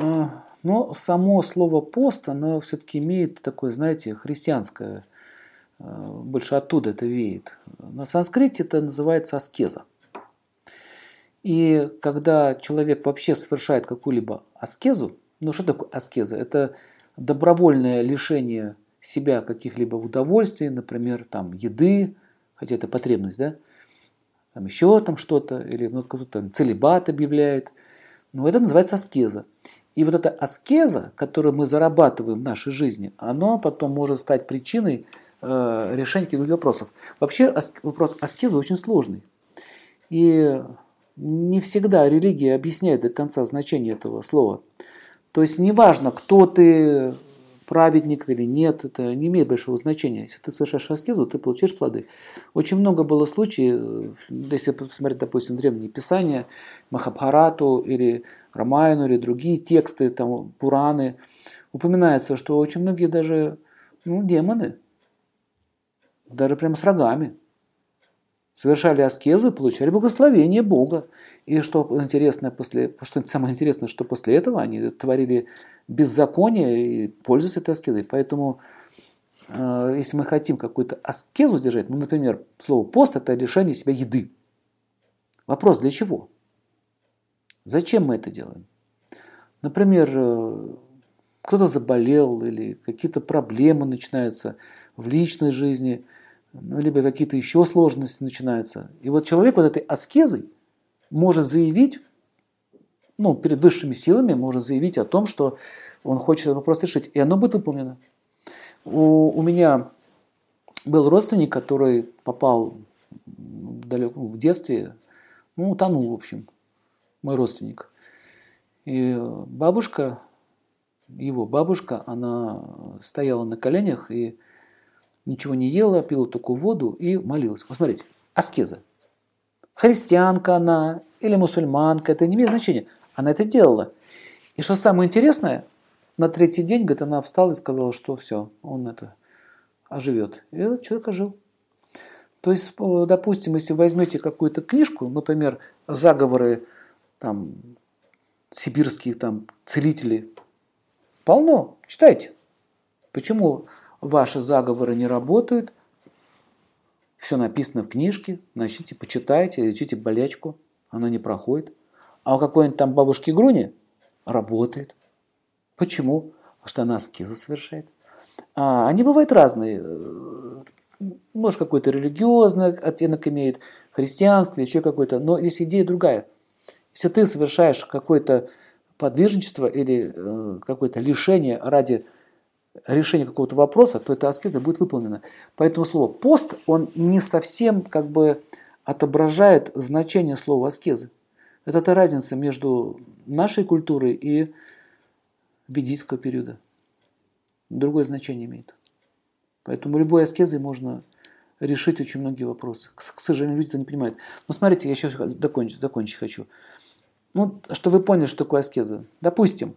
А, но само слово пост, оно все-таки имеет такое, знаете, христианское, а, больше оттуда это веет. На санскрите это называется аскеза. И когда человек вообще совершает какую-либо аскезу, ну что такое аскеза? Это добровольное лишение себя каких-либо удовольствий, например, там еды, хотя это потребность, да, там еще там что-то, или ну, кто-то целебат объявляет. Ну, это называется аскеза. И вот эта аскеза, которую мы зарабатываем в нашей жизни, она потом может стать причиной э, решения каких-то вопросов. Вообще вопрос аскезы очень сложный. И не всегда религия объясняет до конца значение этого слова. То есть неважно, кто ты, праведник или нет, это не имеет большого значения. Если ты совершаешь аскезу, ты получаешь плоды. Очень много было случаев, если посмотреть, допустим, древние писания, Махабхарату или Рамайну или другие тексты, там, Пураны, упоминается, что очень многие даже ну, демоны, даже прямо с рогами, совершали аскезу и получали благословение Бога. И что интересно, после, что самое интересное, что после этого они творили беззаконие и пользуясь этой аскезой. Поэтому, э, если мы хотим какую-то аскезу держать, ну, например, слово пост – это лишение себя еды. Вопрос, для чего? Зачем мы это делаем? Например, э, кто-то заболел или какие-то проблемы начинаются в личной жизни – ну, либо какие-то еще сложности начинаются. И вот человек вот этой аскезой может заявить, ну, перед высшими силами может заявить о том, что он хочет этот вопрос решить, и оно будет выполнено. У, у меня был родственник, который попал далеко в детстве, ну, утонул, в общем, мой родственник. И бабушка, его бабушка, она стояла на коленях и ничего не ела, пила только воду и молилась. Посмотрите, аскеза. Христианка она или мусульманка, это не имеет значения. Она это делала. И что самое интересное, на третий день, говорит, она встала и сказала, что все, он это оживет. И этот человек ожил. То есть, допустим, если возьмете какую-то книжку, например, заговоры там, сибирских там, целителей, полно, читайте. Почему ваши заговоры не работают, все написано в книжке, начните, почитайте, лечите болячку, она не проходит. А у какой-нибудь там бабушки Груни работает. Почему? Потому что она аскезы совершает. А, они бывают разные. Может, какой-то религиозный оттенок имеет, христианский еще какой-то. Но здесь идея другая. Если ты совершаешь какое-то подвижничество или э, какое-то лишение ради решения какого-то вопроса, то эта аскеза будет выполнена. Поэтому слово пост, он не совсем как бы отображает значение слова аскезы. Это та разница между нашей культурой и ведийского периода. Другое значение имеет. Поэтому любой аскезой можно решить очень многие вопросы. К сожалению, люди это не понимают. Но смотрите, я еще закончить, закончить хочу. Ну, что вы поняли, что такое аскеза. Допустим,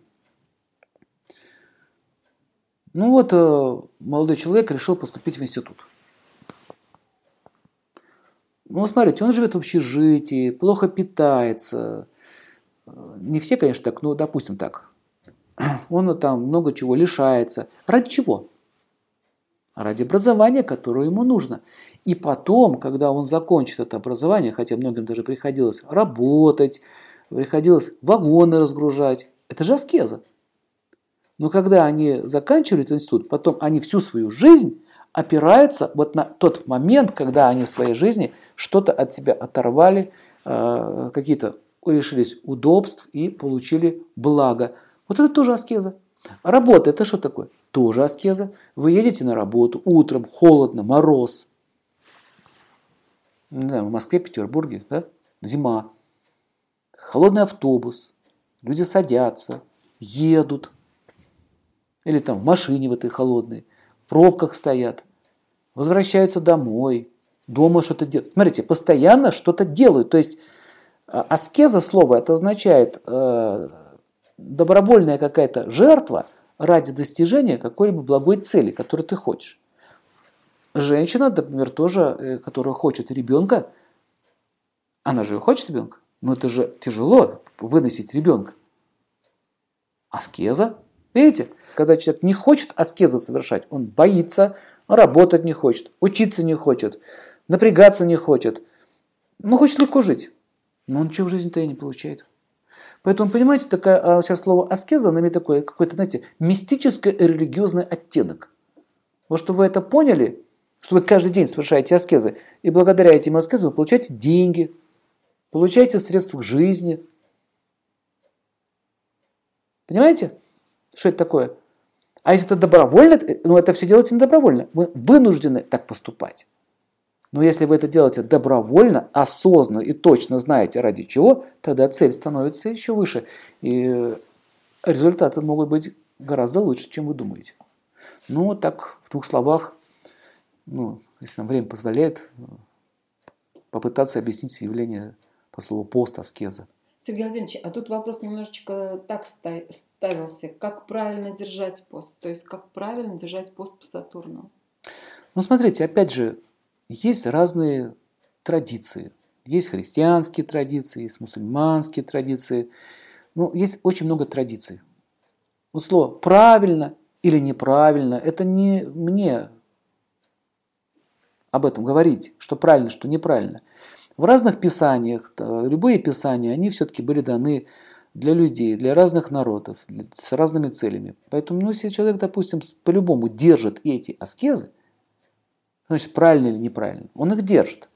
ну вот э, молодой человек решил поступить в институт. Ну, смотрите, он живет в общежитии, плохо питается. Не все, конечно, так, но допустим так. Он там много чего лишается. Ради чего? Ради образования, которое ему нужно. И потом, когда он закончит это образование, хотя многим даже приходилось работать, приходилось вагоны разгружать, это же аскеза. Но когда они заканчивают институт, потом они всю свою жизнь опираются вот на тот момент, когда они в своей жизни что-то от себя оторвали, э, какие-то лишились удобств и получили благо. Вот это тоже аскеза. Работа – это что такое? Тоже аскеза. Вы едете на работу утром, холодно, мороз. Не знаю, в Москве, Петербурге, да? зима. Холодный автобус. Люди садятся, едут, или там в машине в этой холодной, в пробках стоят, возвращаются домой, дома что-то делают. Смотрите, постоянно что-то делают. То есть а, аскеза слова это означает э, добровольная какая-то жертва ради достижения какой-либо благой цели, которую ты хочешь. Женщина, например, тоже, э, которая хочет ребенка, она же хочет ребенка, но это же тяжело выносить ребенка. Аскеза. Видите, когда человек не хочет аскеза совершать, он боится, работать не хочет, учиться не хочет, напрягаться не хочет. Ну, хочет легко жить. Но он ничего в жизни-то и не получает. Поэтому, понимаете, такая, а сейчас слово аскеза она имеет такой какой-то, знаете, мистический религиозный оттенок. Вот чтобы вы это поняли, что вы каждый день совершаете аскезы, и благодаря этим аскезам вы получаете деньги, получаете средства к жизни. Понимаете, что это такое? А если это добровольно, ну это все делается не добровольно. Вы вынуждены так поступать. Но если вы это делаете добровольно, осознанно и точно знаете ради чего, тогда цель становится еще выше. И результаты могут быть гораздо лучше, чем вы думаете. Ну, так в двух словах, ну, если нам время позволяет, попытаться объяснить явление по слову пост, аскеза. Сергей Владимирович, а тут вопрос немножечко так ставился. Как правильно держать пост? То есть, как правильно держать пост по Сатурну? Ну, смотрите, опять же, есть разные традиции. Есть христианские традиции, есть мусульманские традиции. Ну, есть очень много традиций. Вот слово «правильно» или «неправильно» – это не мне об этом говорить, что правильно, что неправильно. В разных писаниях, любые писания, они все-таки были даны для людей, для разных народов, с разными целями. Поэтому, ну, если человек, допустим, по-любому держит эти аскезы, значит, правильно или неправильно, он их держит.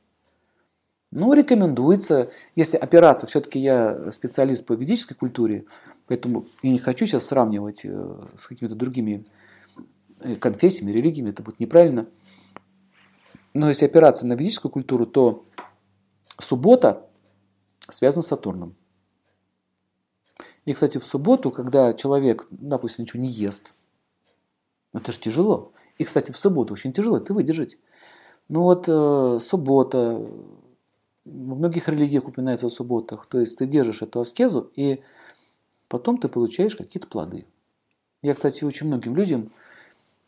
Ну, рекомендуется, если опираться, все-таки я специалист по ведической культуре, поэтому я не хочу сейчас сравнивать э, с какими-то другими э, конфессиями, религиями, это будет неправильно. Но если опираться на ведическую культуру, то суббота связана с Сатурном. И, кстати, в субботу, когда человек, допустим, ничего не ест, это же тяжело. И, кстати, в субботу очень тяжело это выдержать. Ну вот э, суббота, в многих религиях упоминается о субботах. То есть ты держишь эту аскезу, и потом ты получаешь какие-то плоды. Я, кстати, очень многим людям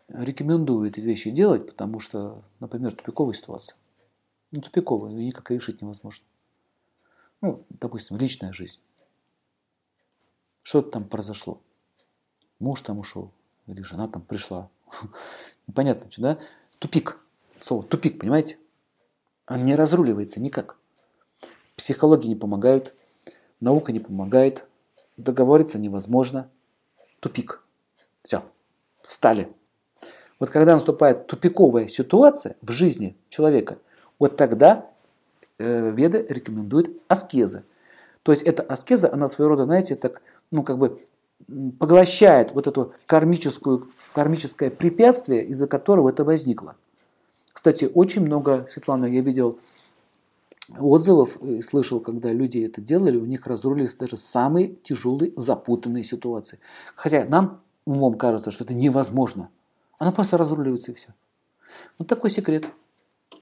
рекомендую эти вещи делать, потому что, например, тупиковая ситуация. Ну, тупиковая, ее никак решить невозможно. Ну, допустим, личная жизнь. Что-то там произошло. Муж там ушел, или жена там пришла. Непонятно, что, да? Тупик. Слово тупик, понимаете? Он не разруливается никак. Психология не помогает, наука не помогает, договориться невозможно. Тупик. Все, встали. Вот когда наступает тупиковая ситуация в жизни человека, вот тогда э, Веды рекомендуют аскезы. То есть эта аскеза, она своего рода, знаете, так, ну как бы поглощает вот это кармическую, кармическое препятствие, из-за которого это возникло. Кстати, очень много, Светлана, я видел отзывов и слышал, когда люди это делали, у них разрулились даже самые тяжелые, запутанные ситуации. Хотя нам умом кажется, что это невозможно. Она просто разруливается и все. Вот такой секрет.